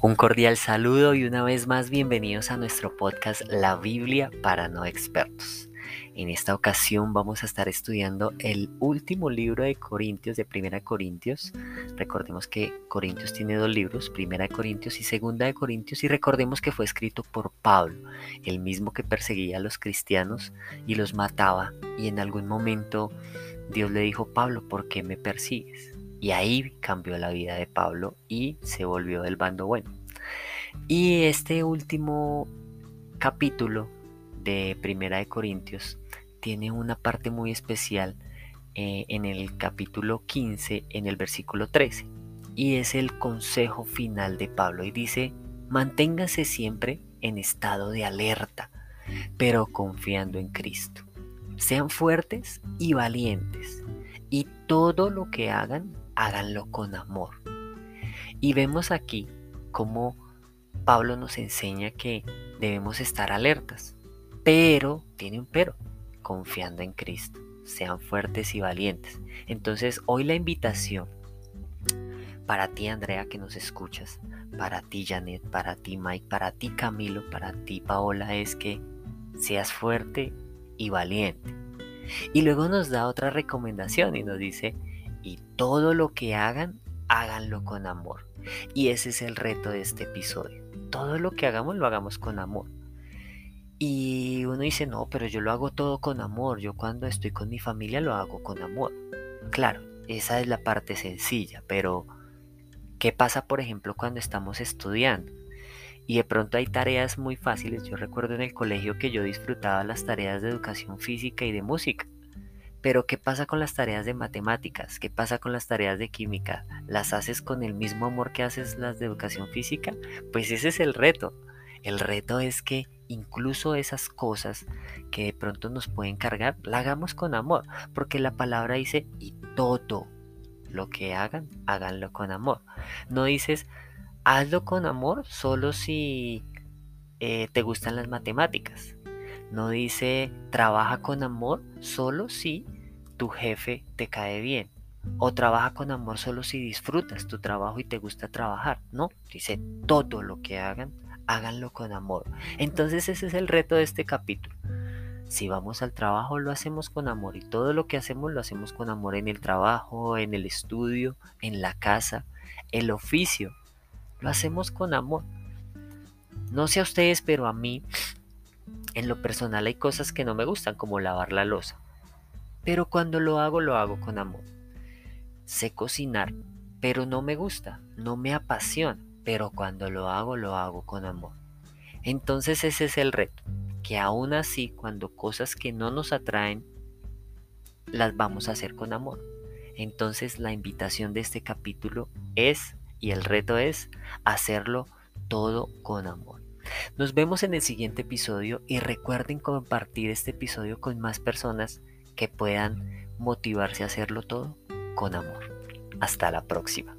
Un cordial saludo y una vez más bienvenidos a nuestro podcast La Biblia para no expertos. En esta ocasión vamos a estar estudiando el último libro de Corintios, de Primera Corintios. Recordemos que Corintios tiene dos libros, Primera de Corintios y Segunda de Corintios, y recordemos que fue escrito por Pablo, el mismo que perseguía a los cristianos y los mataba, y en algún momento Dios le dijo, Pablo, ¿por qué me persigues? Y ahí cambió la vida de Pablo y se volvió del bando bueno. Y este último capítulo de Primera de Corintios tiene una parte muy especial eh, en el capítulo 15, en el versículo 13. Y es el consejo final de Pablo. Y dice, manténgase siempre en estado de alerta, pero confiando en Cristo. Sean fuertes y valientes. Y todo lo que hagan, háganlo con amor. Y vemos aquí cómo Pablo nos enseña que debemos estar alertas, pero, tiene un pero, confiando en Cristo. Sean fuertes y valientes. Entonces, hoy la invitación para ti, Andrea, que nos escuchas, para ti, Janet, para ti, Mike, para ti, Camilo, para ti, Paola, es que seas fuerte y valiente. Y luego nos da otra recomendación y nos dice, y todo lo que hagan, háganlo con amor. Y ese es el reto de este episodio. Todo lo que hagamos lo hagamos con amor. Y uno dice, no, pero yo lo hago todo con amor. Yo cuando estoy con mi familia lo hago con amor. Claro, esa es la parte sencilla, pero ¿qué pasa, por ejemplo, cuando estamos estudiando? Y de pronto hay tareas muy fáciles. Yo recuerdo en el colegio que yo disfrutaba las tareas de educación física y de música. Pero ¿qué pasa con las tareas de matemáticas? ¿Qué pasa con las tareas de química? ¿Las haces con el mismo amor que haces las de educación física? Pues ese es el reto. El reto es que incluso esas cosas que de pronto nos pueden cargar, la hagamos con amor, porque la palabra dice, y todo lo que hagan, háganlo con amor. No dices, hazlo con amor solo si eh, te gustan las matemáticas. No dice, trabaja con amor solo si tu jefe te cae bien. O trabaja con amor solo si disfrutas tu trabajo y te gusta trabajar. No, dice todo lo que hagan, háganlo con amor. Entonces ese es el reto de este capítulo. Si vamos al trabajo lo hacemos con amor y todo lo que hacemos lo hacemos con amor en el trabajo, en el estudio, en la casa, el oficio. Lo hacemos con amor. No sé a ustedes, pero a mí en lo personal hay cosas que no me gustan como lavar la losa pero cuando lo hago lo hago con amor. Sé cocinar, pero no me gusta, no me apasiona, pero cuando lo hago lo hago con amor. Entonces ese es el reto, que aún así cuando cosas que no nos atraen, las vamos a hacer con amor. Entonces la invitación de este capítulo es, y el reto es, hacerlo todo con amor. Nos vemos en el siguiente episodio y recuerden compartir este episodio con más personas que puedan motivarse a hacerlo todo con amor. Hasta la próxima.